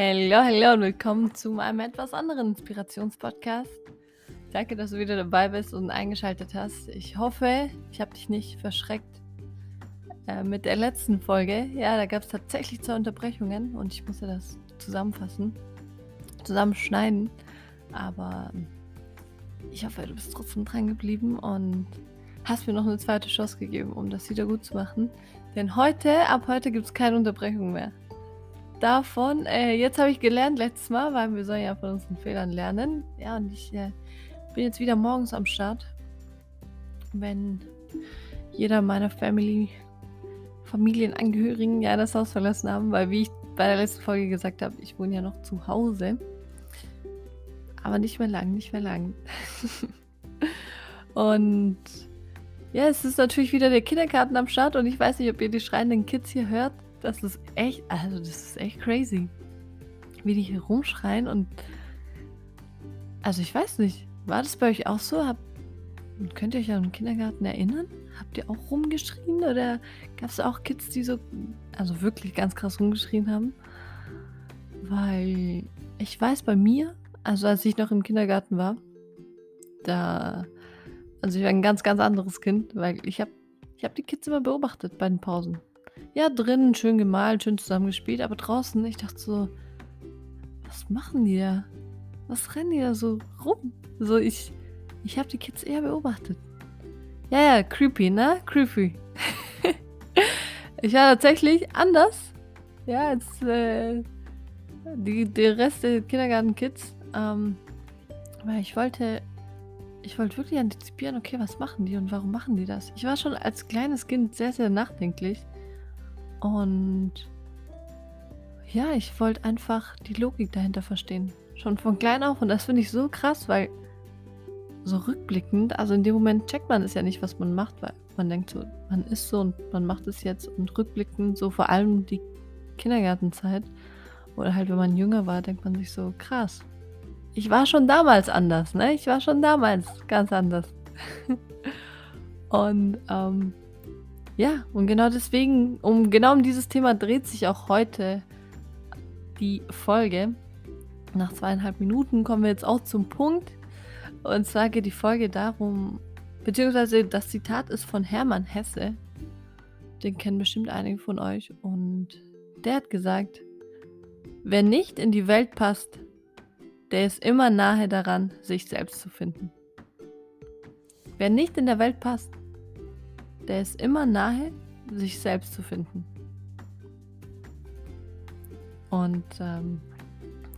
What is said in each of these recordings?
Hallo, hallo und willkommen zu meinem etwas anderen Inspirationspodcast. Danke, dass du wieder dabei bist und eingeschaltet hast. Ich hoffe, ich habe dich nicht verschreckt äh, mit der letzten Folge. Ja, da gab es tatsächlich zwei Unterbrechungen und ich musste das zusammenfassen, zusammenschneiden. Aber ich hoffe, du bist trotzdem dran geblieben und hast mir noch eine zweite Chance gegeben, um das wieder gut zu machen. Denn heute, ab heute gibt es keine Unterbrechung mehr. Davon, äh, jetzt habe ich gelernt letztes Mal, weil wir sollen ja von unseren Fehlern lernen. Ja, und ich äh, bin jetzt wieder morgens am Start. Wenn jeder meiner Family, Familienangehörigen ja das Haus verlassen haben, weil wie ich bei der letzten Folge gesagt habe, ich wohne ja noch zu Hause. Aber nicht mehr lang, nicht mehr lang. und ja, es ist natürlich wieder der Kindergarten am Start und ich weiß nicht, ob ihr die schreienden Kids hier hört. Das ist echt, also das ist echt crazy. Wie die hier rumschreien und. Also ich weiß nicht, war das bei euch auch so? Hab, könnt ihr euch an den Kindergarten erinnern? Habt ihr auch rumgeschrien oder gab es auch Kids, die so, also wirklich ganz krass rumgeschrien haben? Weil ich weiß bei mir, also als ich noch im Kindergarten war, da also ich war ein ganz, ganz anderes Kind, weil ich habe ich hab die Kids immer beobachtet bei den Pausen. Ja, drinnen schön gemalt, schön zusammengespielt, aber draußen, ich dachte so, was machen die da? Was rennen die da so rum? So, ich, ich habe die Kids eher beobachtet. Ja, ja, creepy, ne? Creepy. ich war tatsächlich anders, ja, als äh, die, der Rest der Kindergarten-Kids. Ähm, weil ich wollte ich wollte wirklich antizipieren, okay, was machen die und warum machen die das? Ich war schon als kleines Kind sehr, sehr nachdenklich. Und ja, ich wollte einfach die Logik dahinter verstehen. Schon von klein auf. Und das finde ich so krass, weil so rückblickend, also in dem Moment checkt man es ja nicht, was man macht, weil man denkt so, man ist so und man macht es jetzt. Und rückblickend, so vor allem die Kindergartenzeit oder halt, wenn man jünger war, denkt man sich so, krass, ich war schon damals anders, ne? Ich war schon damals ganz anders. und ähm, ja, und genau deswegen, um genau um dieses Thema dreht sich auch heute die Folge. Nach zweieinhalb Minuten kommen wir jetzt auch zum Punkt. Und zwar geht die Folge darum, beziehungsweise das Zitat ist von Hermann Hesse. Den kennen bestimmt einige von euch. Und der hat gesagt, wer nicht in die Welt passt, der ist immer nahe daran, sich selbst zu finden. Wer nicht in der Welt passt, der ist immer nahe, sich selbst zu finden. Und ähm,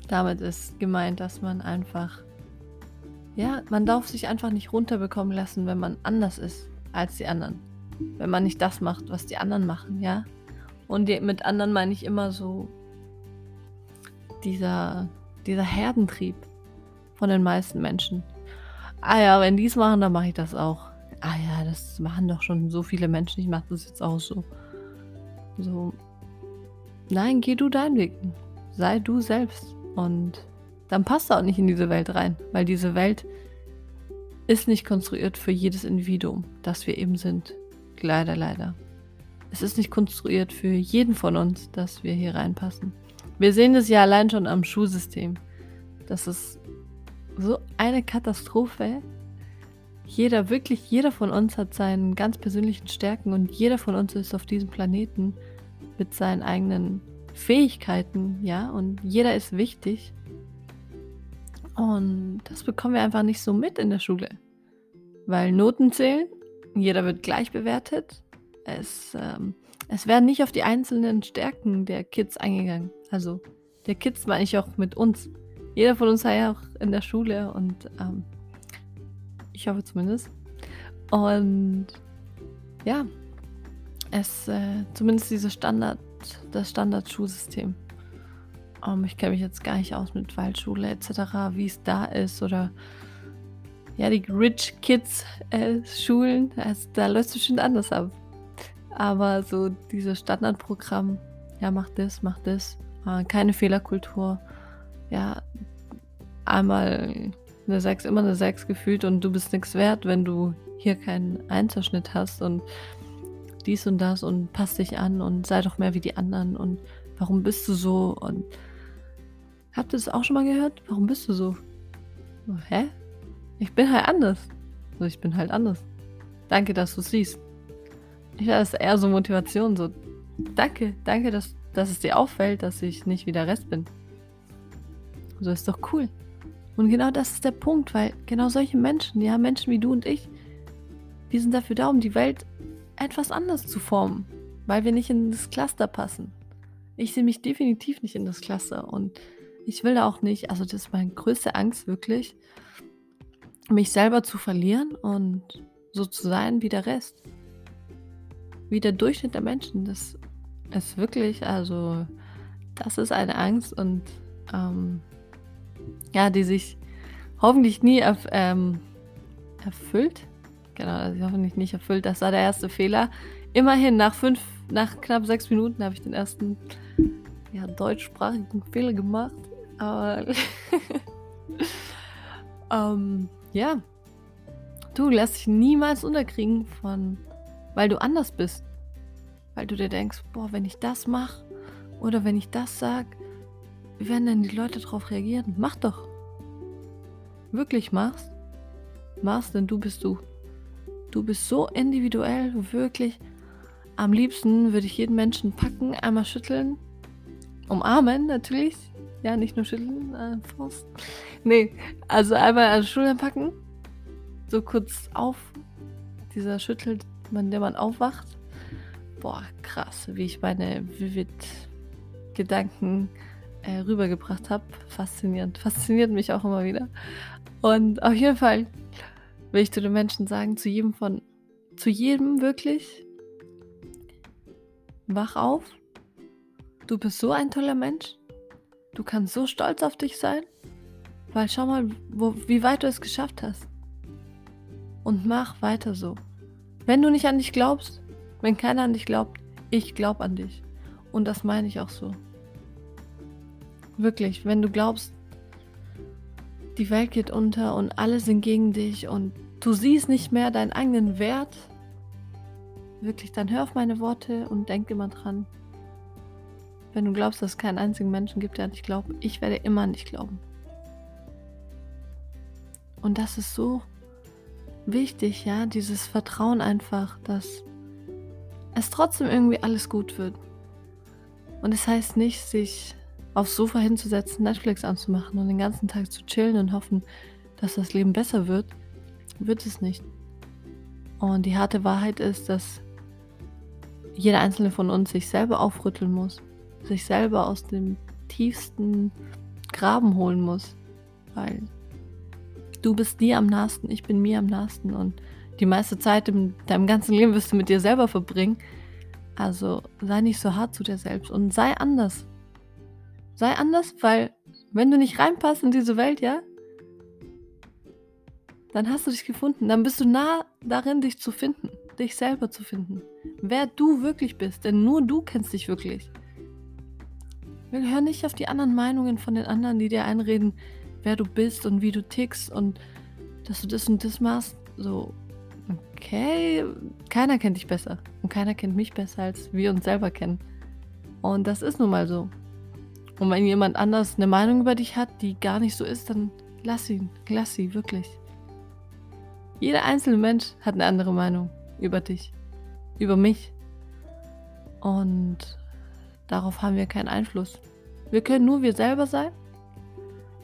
damit ist gemeint, dass man einfach, ja, man darf sich einfach nicht runterbekommen lassen, wenn man anders ist als die anderen. Wenn man nicht das macht, was die anderen machen, ja. Und die, mit anderen meine ich immer so dieser dieser Herdentrieb von den meisten Menschen. Ah ja, wenn die es machen, dann mache ich das auch. Ah ja, das machen doch schon so viele Menschen. Ich mache das jetzt auch so. So. Nein, geh du deinen Weg. Sei du selbst. Und dann passt du auch nicht in diese Welt rein. Weil diese Welt ist nicht konstruiert für jedes Individuum, das wir eben sind. Leider, leider. Es ist nicht konstruiert für jeden von uns, dass wir hier reinpassen. Wir sehen es ja allein schon am Schulsystem. Das ist so eine Katastrophe. Jeder, wirklich jeder von uns hat seinen ganz persönlichen Stärken und jeder von uns ist auf diesem Planeten mit seinen eigenen Fähigkeiten, ja, und jeder ist wichtig. Und das bekommen wir einfach nicht so mit in der Schule. Weil Noten zählen, jeder wird gleich bewertet. Es, ähm, es werden nicht auf die einzelnen Stärken der Kids eingegangen. Also der Kids meine ich auch mit uns. Jeder von uns war ja auch in der Schule und ähm, ich hoffe zumindest. Und ja, es äh, zumindest dieses Standard, das Standardschulsystem. Um, ähm, ich kenne mich jetzt gar nicht aus mit Waldschule etc., wie es da ist oder ja, die Rich Kids äh, Schulen, also, da läuft es bestimmt anders ab. Aber so dieses Standardprogramm, ja, mach das, mach das, äh, keine Fehlerkultur. Ja, einmal eine 6, immer eine 6 gefühlt und du bist nichts wert, wenn du hier keinen Einzelschnitt hast und dies und das und passt dich an und sei doch mehr wie die anderen und warum bist du so und Habt ihr das auch schon mal gehört? Warum bist du so? hä? Ich bin halt anders. So, ich bin halt anders. Danke, dass du es siehst. Ich wäre das eher so Motivation, so danke, danke, dass, dass es dir auffällt, dass ich nicht wie der Rest bin. So ist doch cool. Und genau das ist der Punkt, weil genau solche Menschen, ja, Menschen wie du und ich, die sind dafür da, um die Welt etwas anders zu formen, weil wir nicht in das Cluster passen. Ich sehe mich definitiv nicht in das Cluster und ich will da auch nicht, also das ist meine größte Angst wirklich, mich selber zu verlieren und so zu sein wie der Rest. Wie der Durchschnitt der Menschen. Das ist wirklich, also das ist eine Angst und ähm, ja, die sich hoffentlich nie erf ähm, erfüllt. Genau, also hoffentlich nicht erfüllt. Das war der erste Fehler. Immerhin, nach fünf, nach knapp sechs Minuten habe ich den ersten ja, deutschsprachigen Fehler gemacht. Aber ähm, ja, du lässt dich niemals unterkriegen von, weil du anders bist. Weil du dir denkst, boah, wenn ich das mache oder wenn ich das sage, wie werden denn die Leute darauf reagieren? Mach doch. Wirklich machst. Machst, denn du bist du. Du bist so individuell, wirklich. Am liebsten würde ich jeden Menschen packen, einmal schütteln, umarmen natürlich. Ja, nicht nur schütteln, äh, Faust. Nee, also einmal an Schultern packen, so kurz auf. Dieser schüttelt, man, der man aufwacht. Boah, krass, wie ich meine Vivid-Gedanken äh, rübergebracht habe. Faszinierend. Fasziniert mich auch immer wieder. Und auf jeden Fall will ich zu den Menschen sagen, zu jedem von, zu jedem wirklich, wach auf. Du bist so ein toller Mensch. Du kannst so stolz auf dich sein. Weil schau mal, wo, wie weit du es geschafft hast. Und mach weiter so. Wenn du nicht an dich glaubst, wenn keiner an dich glaubt, ich glaube an dich. Und das meine ich auch so. Wirklich, wenn du glaubst, die Welt geht unter und alle sind gegen dich und du siehst nicht mehr deinen eigenen Wert, wirklich, dann hör auf meine Worte und denk immer dran. Wenn du glaubst, dass es keinen einzigen Menschen gibt, der an dich glaubt, ich werde immer an dich glauben. Und das ist so wichtig, ja, dieses Vertrauen einfach, dass es trotzdem irgendwie alles gut wird. Und es das heißt nicht, sich aufs Sofa hinzusetzen, Netflix anzumachen und den ganzen Tag zu chillen und hoffen, dass das Leben besser wird, wird es nicht. Und die harte Wahrheit ist, dass jeder einzelne von uns sich selber aufrütteln muss, sich selber aus dem tiefsten Graben holen muss, weil du bist dir am nahesten, ich bin mir am nahesten und die meiste Zeit in deinem ganzen Leben wirst du mit dir selber verbringen. Also sei nicht so hart zu dir selbst und sei anders. Sei anders, weil wenn du nicht reinpasst in diese Welt, ja, dann hast du dich gefunden. Dann bist du nah darin, dich zu finden, dich selber zu finden. Wer du wirklich bist, denn nur du kennst dich wirklich. Wir hören nicht auf die anderen Meinungen von den anderen, die dir einreden, wer du bist und wie du tickst und dass du das und das machst. So, okay, keiner kennt dich besser und keiner kennt mich besser, als wir uns selber kennen. Und das ist nun mal so. Und wenn jemand anders eine Meinung über dich hat, die gar nicht so ist, dann lass ihn, lass sie, wirklich. Jeder einzelne Mensch hat eine andere Meinung über dich, über mich. Und darauf haben wir keinen Einfluss. Wir können nur wir selber sein.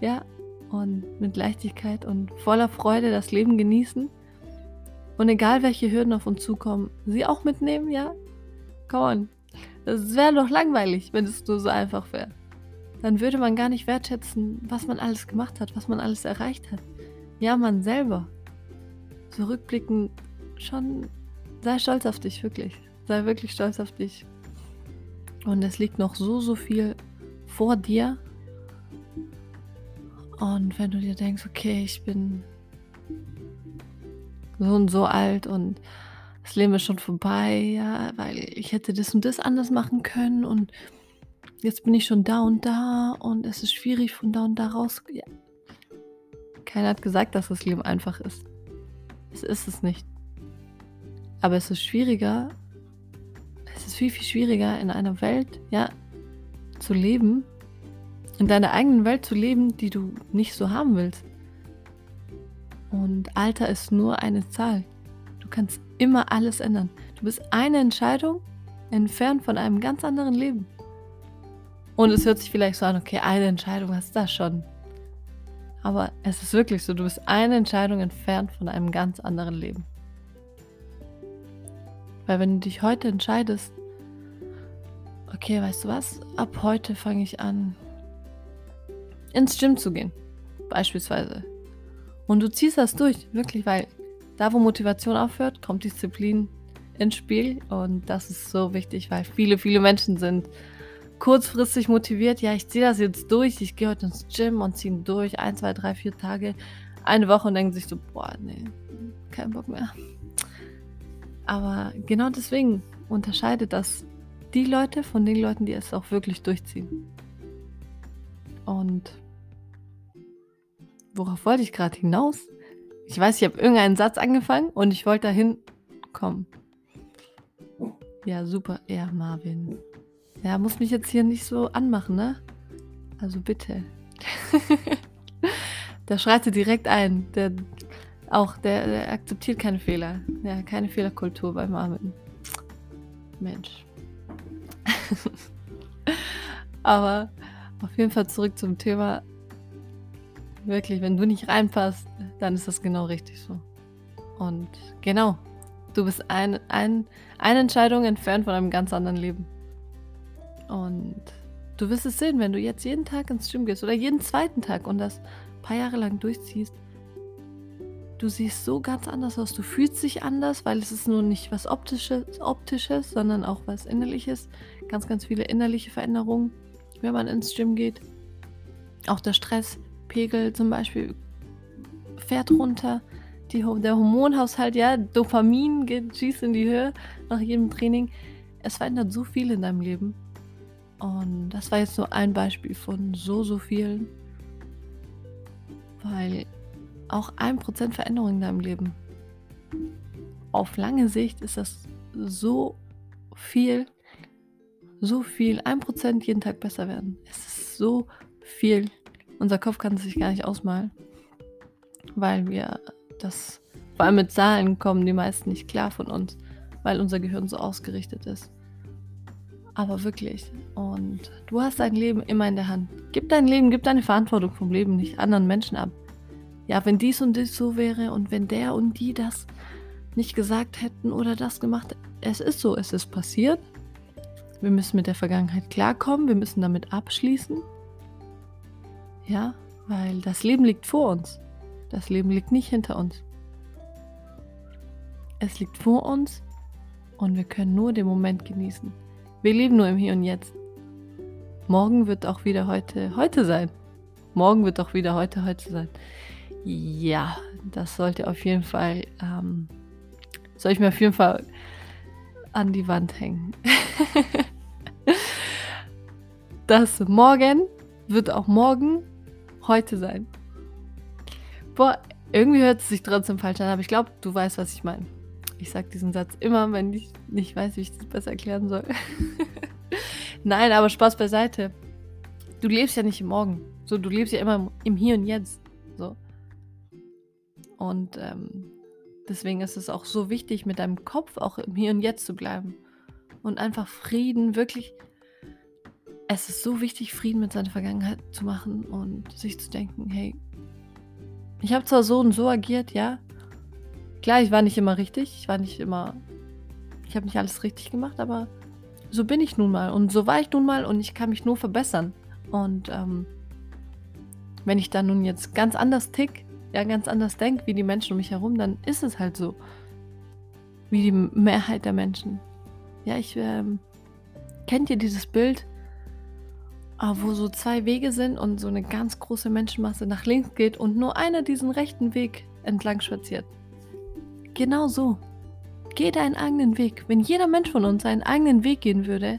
Ja, und mit Leichtigkeit und voller Freude das Leben genießen. Und egal welche Hürden auf uns zukommen, sie auch mitnehmen, ja? Come on. Es wäre doch langweilig, wenn es nur so einfach wäre dann würde man gar nicht wertschätzen, was man alles gemacht hat, was man alles erreicht hat. Ja, man selber. Zurückblickend schon, sei stolz auf dich, wirklich. Sei wirklich stolz auf dich. Und es liegt noch so, so viel vor dir. Und wenn du dir denkst, okay, ich bin so und so alt und das Leben ist schon vorbei, ja, weil ich hätte das und das anders machen können und jetzt bin ich schon da und da und es ist schwierig von da und da raus. Ja. Keiner hat gesagt, dass das Leben einfach ist. Es ist es nicht. Aber es ist schwieriger, es ist viel, viel schwieriger in einer Welt, ja, zu leben, in deiner eigenen Welt zu leben, die du nicht so haben willst. Und Alter ist nur eine Zahl. Du kannst immer alles ändern. Du bist eine Entscheidung entfernt von einem ganz anderen Leben. Und es hört sich vielleicht so an, okay, eine Entscheidung hast du das schon. Aber es ist wirklich so, du bist eine Entscheidung entfernt von einem ganz anderen Leben. Weil wenn du dich heute entscheidest, okay, weißt du was, ab heute fange ich an, ins Gym zu gehen, beispielsweise. Und du ziehst das durch, wirklich, weil da, wo Motivation aufhört, kommt Disziplin ins Spiel. Und das ist so wichtig, weil viele, viele Menschen sind kurzfristig motiviert. Ja, ich ziehe das jetzt durch. Ich gehe heute ins Gym und ziehe durch. Ein, zwei, drei, vier Tage, eine Woche und denken sich so, boah, nee, kein Bock mehr. Aber genau deswegen unterscheidet das die Leute von den Leuten, die es auch wirklich durchziehen. Und worauf wollte ich gerade hinaus? Ich weiß, ich habe irgendeinen Satz angefangen und ich wollte dahin kommen. Ja, super. Ja, Marvin. Ja, muss mich jetzt hier nicht so anmachen, ne? Also bitte. der schreitet direkt ein. Der auch, der, der, akzeptiert keine Fehler. Ja, keine Fehlerkultur bei Marvin. Mensch. Aber auf jeden Fall zurück zum Thema. Wirklich, wenn du nicht reinpasst, dann ist das genau richtig so. Und genau, du bist ein, ein, eine Entscheidung entfernt von einem ganz anderen Leben. Und du wirst es sehen, wenn du jetzt jeden Tag ins Gym gehst oder jeden zweiten Tag und das ein paar Jahre lang durchziehst. Du siehst so ganz anders aus. Du fühlst dich anders, weil es ist nur nicht was Optisches, Optisches, sondern auch was Innerliches. Ganz, ganz viele innerliche Veränderungen, wenn man ins Gym geht. Auch der Stresspegel zum Beispiel fährt runter. Die, der Hormonhaushalt, ja, Dopamin geht, schießt in die Höhe nach jedem Training. Es verändert so viel in deinem Leben. Und das war jetzt nur ein Beispiel von so, so vielen. Weil auch ein Prozent Veränderung in deinem Leben, auf lange Sicht ist das so viel, so viel. Ein Prozent jeden Tag besser werden. Es ist so viel. Unser Kopf kann es sich gar nicht ausmalen weil wir das, vor allem mit Zahlen kommen die meisten nicht klar von uns, weil unser Gehirn so ausgerichtet ist. Aber wirklich. Und du hast dein Leben immer in der Hand. Gib dein Leben, gib deine Verantwortung vom Leben nicht anderen Menschen ab. Ja, wenn dies und dies so wäre und wenn der und die das nicht gesagt hätten oder das gemacht, es ist so, es ist passiert. Wir müssen mit der Vergangenheit klarkommen, wir müssen damit abschließen. Ja, weil das Leben liegt vor uns. Das Leben liegt nicht hinter uns. Es liegt vor uns und wir können nur den Moment genießen. Wir leben nur im Hier und Jetzt. Morgen wird auch wieder heute heute sein. Morgen wird auch wieder heute heute sein. Ja, das sollte auf jeden Fall, ähm, soll ich mir auf jeden Fall an die Wand hängen. das Morgen wird auch morgen heute sein. Boah, irgendwie hört es sich trotzdem falsch an, aber ich glaube, du weißt, was ich meine. Ich sage diesen Satz immer, wenn ich nicht weiß, wie ich das besser erklären soll. Nein, aber Spaß beiseite. Du lebst ja nicht im Morgen. So, du lebst ja immer im Hier und Jetzt. So. Und ähm, deswegen ist es auch so wichtig, mit deinem Kopf auch im Hier und Jetzt zu bleiben. Und einfach Frieden, wirklich. Es ist so wichtig, Frieden mit seiner Vergangenheit zu machen und sich zu denken, hey, ich habe zwar so und so agiert, ja. Klar, ich war nicht immer richtig. Ich war nicht immer. Ich habe nicht alles richtig gemacht, aber so bin ich nun mal. Und so war ich nun mal und ich kann mich nur verbessern. Und ähm, wenn ich dann nun jetzt ganz anders tick, ja, ganz anders denke wie die Menschen um mich herum, dann ist es halt so. Wie die Mehrheit der Menschen. Ja, ich. Ähm, kennt ihr dieses Bild? Ah, wo so zwei Wege sind und so eine ganz große Menschenmasse nach links geht und nur einer diesen rechten Weg entlang spaziert. Genau so. Geh deinen eigenen Weg. Wenn jeder Mensch von uns seinen eigenen Weg gehen würde,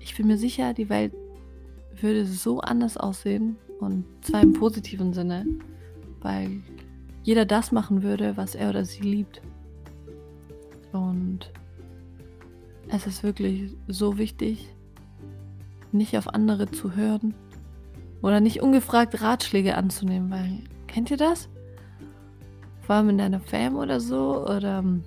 ich bin mir sicher, die Welt würde so anders aussehen und zwar im positiven Sinne, weil jeder das machen würde, was er oder sie liebt. Und es ist wirklich so wichtig, nicht auf andere zu hören, Oder nicht ungefragt Ratschläge anzunehmen, weil, kennt ihr das? Vor allem in deiner Fam oder so oder ähm,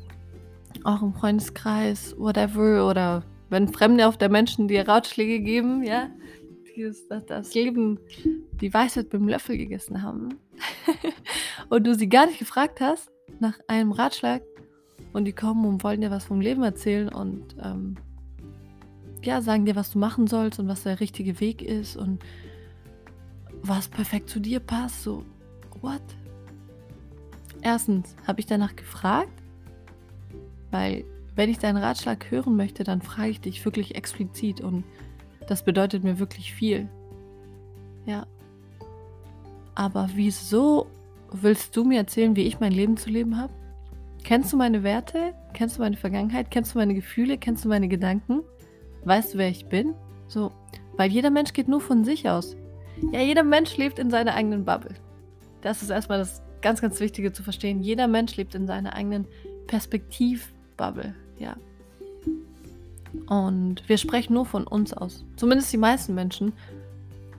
auch im Freundeskreis, whatever, oder wenn Fremde auf der Menschen dir Ratschläge geben, ja, die das Leben, die Weisheit beim Löffel gegessen haben und du sie gar nicht gefragt hast nach einem Ratschlag und die kommen und wollen dir was vom Leben erzählen und ähm, ja, sagen dir, was du machen sollst und was der richtige Weg ist und was perfekt zu dir passt. So, what? Erstens, habe ich danach gefragt? Weil, wenn ich deinen Ratschlag hören möchte, dann frage ich dich wirklich explizit und das bedeutet mir wirklich viel. Ja. Aber wieso willst du mir erzählen, wie ich mein Leben zu leben habe? Kennst du meine Werte? Kennst du meine Vergangenheit? Kennst du meine Gefühle? Kennst du meine Gedanken? Weißt du, wer ich bin? So, weil jeder Mensch geht nur von sich aus. Ja, jeder Mensch lebt in seiner eigenen Bubble. Das ist erstmal das ganz, ganz Wichtige zu verstehen. Jeder Mensch lebt in seiner eigenen Perspektivbubble. Ja. Und wir sprechen nur von uns aus. Zumindest die meisten Menschen,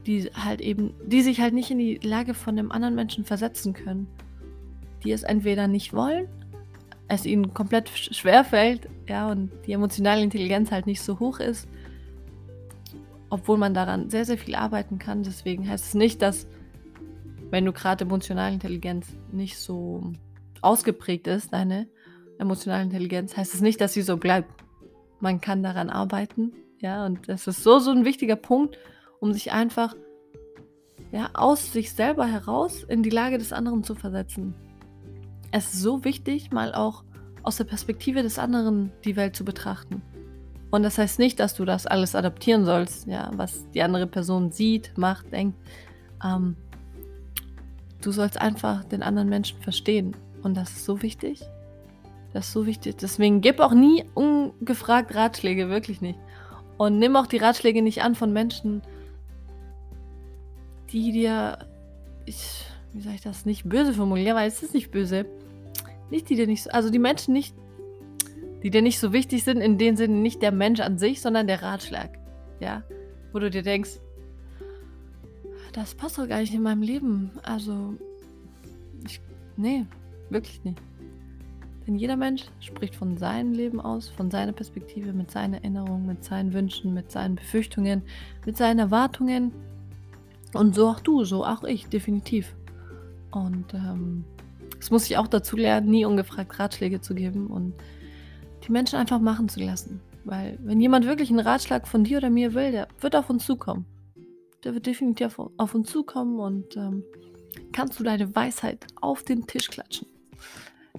die halt eben, die sich halt nicht in die Lage von einem anderen Menschen versetzen können. Die es entweder nicht wollen es ihnen komplett schwer fällt, ja, und die emotionale Intelligenz halt nicht so hoch ist, obwohl man daran sehr, sehr viel arbeiten kann. Deswegen heißt es nicht, dass, wenn du gerade emotionale Intelligenz nicht so ausgeprägt ist, deine emotionale Intelligenz, heißt es nicht, dass sie so bleibt. Man kann daran arbeiten, ja, und das ist so, so ein wichtiger Punkt, um sich einfach ja, aus sich selber heraus in die Lage des anderen zu versetzen es ist so wichtig, mal auch aus der Perspektive des anderen die Welt zu betrachten. Und das heißt nicht, dass du das alles adaptieren sollst, ja, was die andere Person sieht, macht, denkt. Ähm, du sollst einfach den anderen Menschen verstehen. Und das ist so wichtig. Das ist so wichtig. Deswegen gib auch nie ungefragt Ratschläge, wirklich nicht. Und nimm auch die Ratschläge nicht an von Menschen, die dir, ich, wie sage ich das, nicht böse formulieren, weil es ist nicht böse, nicht die dir nicht so, also die Menschen nicht, die dir nicht so wichtig sind, in dem Sinne nicht der Mensch an sich, sondern der Ratschlag. Ja, wo du dir denkst, das passt doch gar nicht in meinem Leben. Also, ich, nee, wirklich nicht. Denn jeder Mensch spricht von seinem Leben aus, von seiner Perspektive, mit seinen Erinnerungen, mit seinen Wünschen, mit seinen Befürchtungen, mit seinen Erwartungen. Und so auch du, so auch ich, definitiv. Und ähm, das muss ich auch dazu lernen, nie ungefragt Ratschläge zu geben und die Menschen einfach machen zu lassen. Weil wenn jemand wirklich einen Ratschlag von dir oder mir will, der wird auf uns zukommen. Der wird definitiv auf uns zukommen und ähm, kannst du deine Weisheit auf den Tisch klatschen.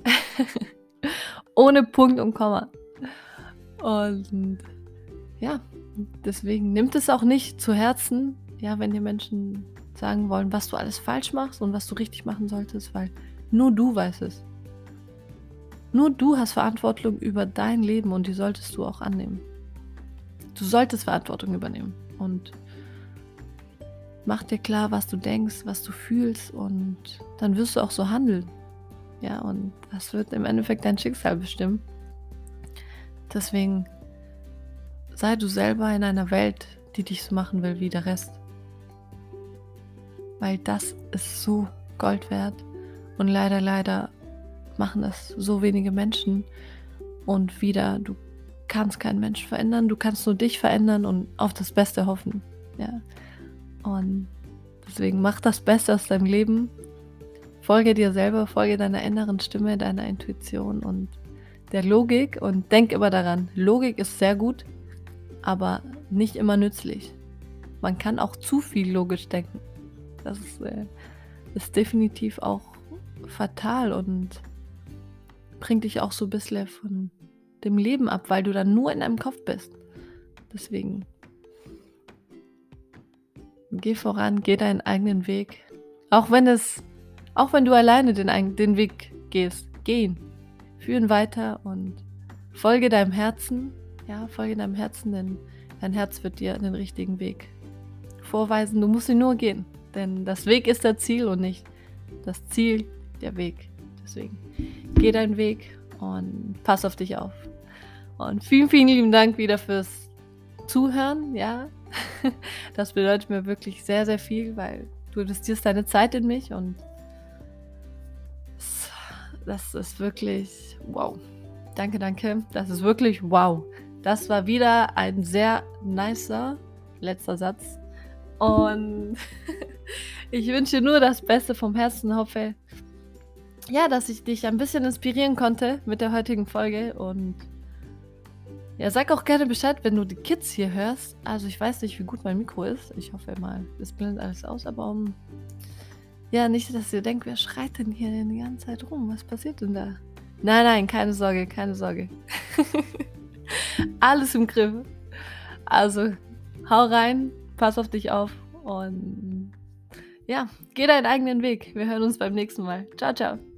Ohne Punkt und Komma. Und ja, deswegen nimmt es auch nicht zu Herzen, ja, wenn dir Menschen sagen wollen, was du alles falsch machst und was du richtig machen solltest, weil nur du weißt es. Nur du hast Verantwortung über dein Leben und die solltest du auch annehmen. Du solltest Verantwortung übernehmen und mach dir klar, was du denkst, was du fühlst und dann wirst du auch so handeln. Ja, und das wird im Endeffekt dein Schicksal bestimmen. Deswegen sei du selber in einer Welt, die dich so machen will wie der Rest. Weil das ist so Gold wert. Und leider, leider machen das so wenige Menschen. Und wieder, du kannst keinen Menschen verändern, du kannst nur dich verändern und auf das Beste hoffen. Ja. Und deswegen mach das Beste aus deinem Leben. Folge dir selber, folge deiner inneren Stimme, deiner Intuition und der Logik und denk immer daran, Logik ist sehr gut, aber nicht immer nützlich. Man kann auch zu viel logisch denken. Das ist, äh, ist definitiv auch fatal und bringt dich auch so ein bisschen von dem Leben ab, weil du dann nur in deinem Kopf bist. Deswegen geh voran, geh deinen eigenen Weg. Auch wenn es, auch wenn du alleine den, den Weg gehst, geh ihn. Führ ihn weiter und folge deinem Herzen. Ja, folge deinem Herzen, denn dein Herz wird dir den richtigen Weg vorweisen. Du musst ihn nur gehen. Denn das Weg ist das Ziel und nicht das Ziel der Weg. Deswegen geh deinen Weg und pass auf dich auf. Und vielen, vielen lieben Dank wieder fürs Zuhören. Ja, Das bedeutet mir wirklich sehr, sehr viel, weil du investierst deine Zeit in mich und das ist wirklich wow. Danke, danke. Das ist wirklich wow. Das war wieder ein sehr nicer letzter Satz. Und ich wünsche nur das Beste vom Herzen. Hoffe, ja, dass ich dich ein bisschen inspirieren konnte mit der heutigen Folge. Und ja, sag auch gerne Bescheid, wenn du die Kids hier hörst. Also ich weiß nicht, wie gut mein Mikro ist. Ich hoffe mal, es blendet alles aus, aber um, ja, nicht, dass ihr denkt, wer schreit denn hier die ganze Zeit rum? Was passiert denn da? Nein, nein, keine Sorge, keine Sorge. alles im Griff. Also, hau rein, pass auf dich auf und ja, geh deinen eigenen Weg. Wir hören uns beim nächsten Mal. Ciao, ciao.